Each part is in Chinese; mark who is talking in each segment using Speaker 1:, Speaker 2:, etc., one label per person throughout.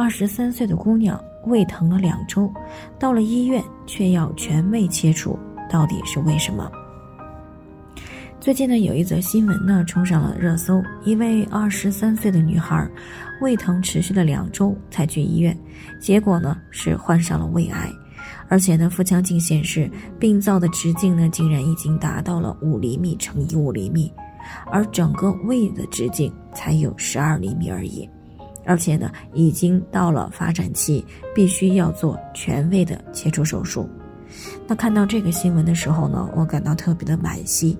Speaker 1: 二十三岁的姑娘胃疼了两周，到了医院却要全胃切除，到底是为什么？最近呢，有一则新闻呢冲上了热搜，一位二十三岁的女孩，胃疼持续了两周才去医院，结果呢是患上了胃癌，而且呢腹腔镜显示病灶的直径呢竟然已经达到了五厘米乘以五厘米，而整个胃的直径才有十二厘米而已。而且呢，已经到了发展期，必须要做全胃的切除手术。那看到这个新闻的时候呢，我感到特别的惋惜。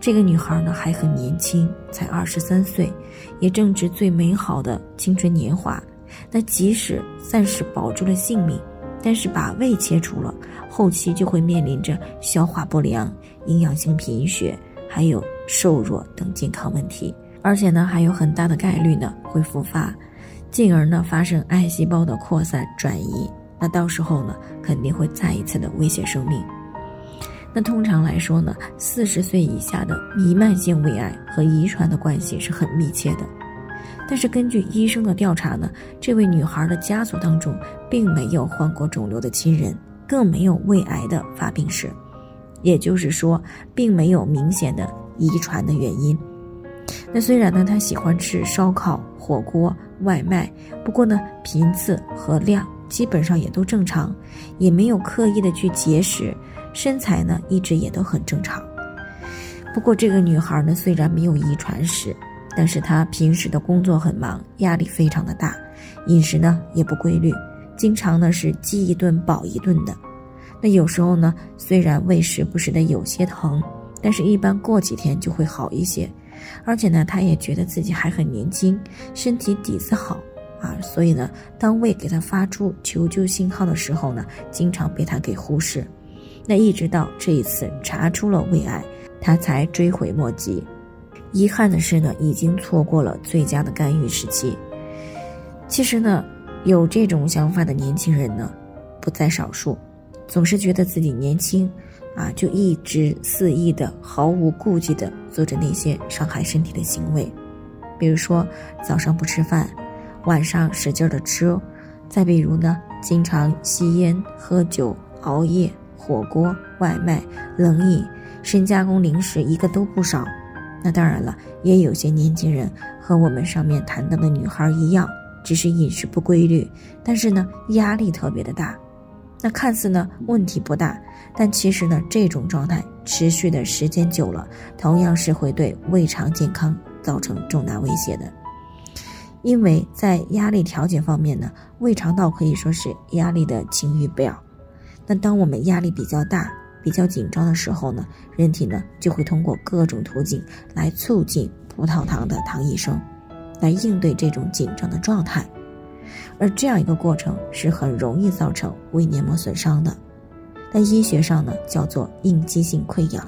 Speaker 1: 这个女孩呢还很年轻，才二十三岁，也正值最美好的青春年华。那即使暂时保住了性命，但是把胃切除了，后期就会面临着消化不良、营养性贫血，还有瘦弱等健康问题。而且呢，还有很大的概率呢会复发，进而呢发生癌细胞的扩散转移。那到时候呢，肯定会再一次的威胁生命。那通常来说呢，四十岁以下的弥漫性胃癌和遗传的关系是很密切的。但是根据医生的调查呢，这位女孩的家族当中并没有患过肿瘤的亲人，更没有胃癌的发病史，也就是说，并没有明显的遗传的原因。那虽然呢，他喜欢吃烧烤、火锅、外卖，不过呢，频次和量基本上也都正常，也没有刻意的去节食，身材呢一直也都很正常。不过这个女孩呢，虽然没有遗传史，但是她平时的工作很忙，压力非常的大，饮食呢也不规律，经常呢是饥一顿饱一顿的。那有时候呢，虽然胃时不时的有些疼，但是一般过几天就会好一些。而且呢，他也觉得自己还很年轻，身体底子好啊，所以呢，当胃给他发出求救信号的时候呢，经常被他给忽视。那一直到这一次查出了胃癌，他才追悔莫及。遗憾的是呢，已经错过了最佳的干预时期。其实呢，有这种想法的年轻人呢，不在少数，总是觉得自己年轻。啊，就一直肆意的、毫无顾忌的做着那些伤害身体的行为，比如说早上不吃饭，晚上使劲的吃，再比如呢，经常吸烟、喝酒、熬夜、火锅、外卖、冷饮、深加工零食，一个都不少。那当然了，也有些年轻人和我们上面谈到的女孩一样，只是饮食不规律，但是呢，压力特别的大。那看似呢问题不大，但其实呢这种状态持续的时间久了，同样是会对胃肠健康造成重大威胁的。因为在压力调节方面呢，胃肠道可以说是压力的晴雨表。那当我们压力比较大、比较紧张的时候呢，人体呢就会通过各种途径来促进葡萄糖的糖异生，来应对这种紧张的状态。而这样一个过程是很容易造成胃黏膜损伤的，在医学上呢叫做应激性溃疡。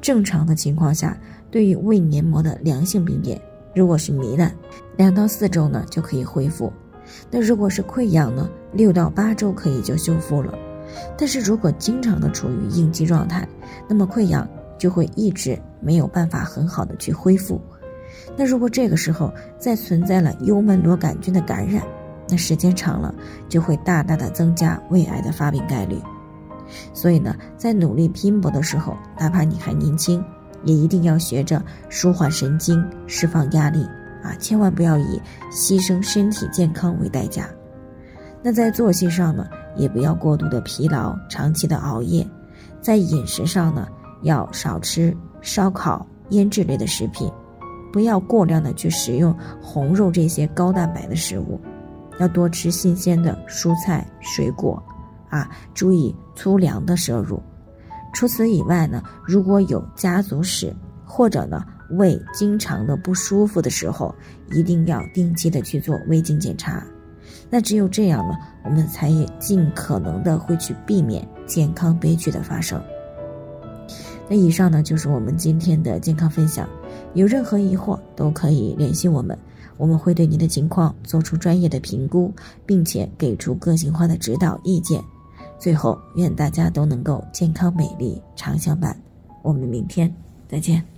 Speaker 1: 正常的情况下，对于胃黏膜的良性病变，如果是糜烂，两到四周呢就可以恢复；那如果是溃疡呢，六到八周可以就修复了。但是如果经常的处于应激状态，那么溃疡就会一直没有办法很好的去恢复。那如果这个时候再存在了幽门螺杆菌的感染，那时间长了就会大大的增加胃癌的发病概率。所以呢，在努力拼搏的时候，哪怕你还年轻，也一定要学着舒缓神经、释放压力啊！千万不要以牺牲身体健康为代价。那在作息上呢，也不要过度的疲劳、长期的熬夜。在饮食上呢，要少吃烧烤、腌制类的食品。不要过量的去食用红肉这些高蛋白的食物，要多吃新鲜的蔬菜水果，啊，注意粗粮的摄入。除此以外呢，如果有家族史或者呢胃经常的不舒服的时候，一定要定期的去做胃镜检查。那只有这样呢，我们才也尽可能的会去避免健康悲剧的发生。那以上呢就是我们今天的健康分享，有任何疑惑都可以联系我们，我们会对您的情况做出专业的评估，并且给出个性化的指导意见。最后，愿大家都能够健康美丽常相伴。我们明天再见。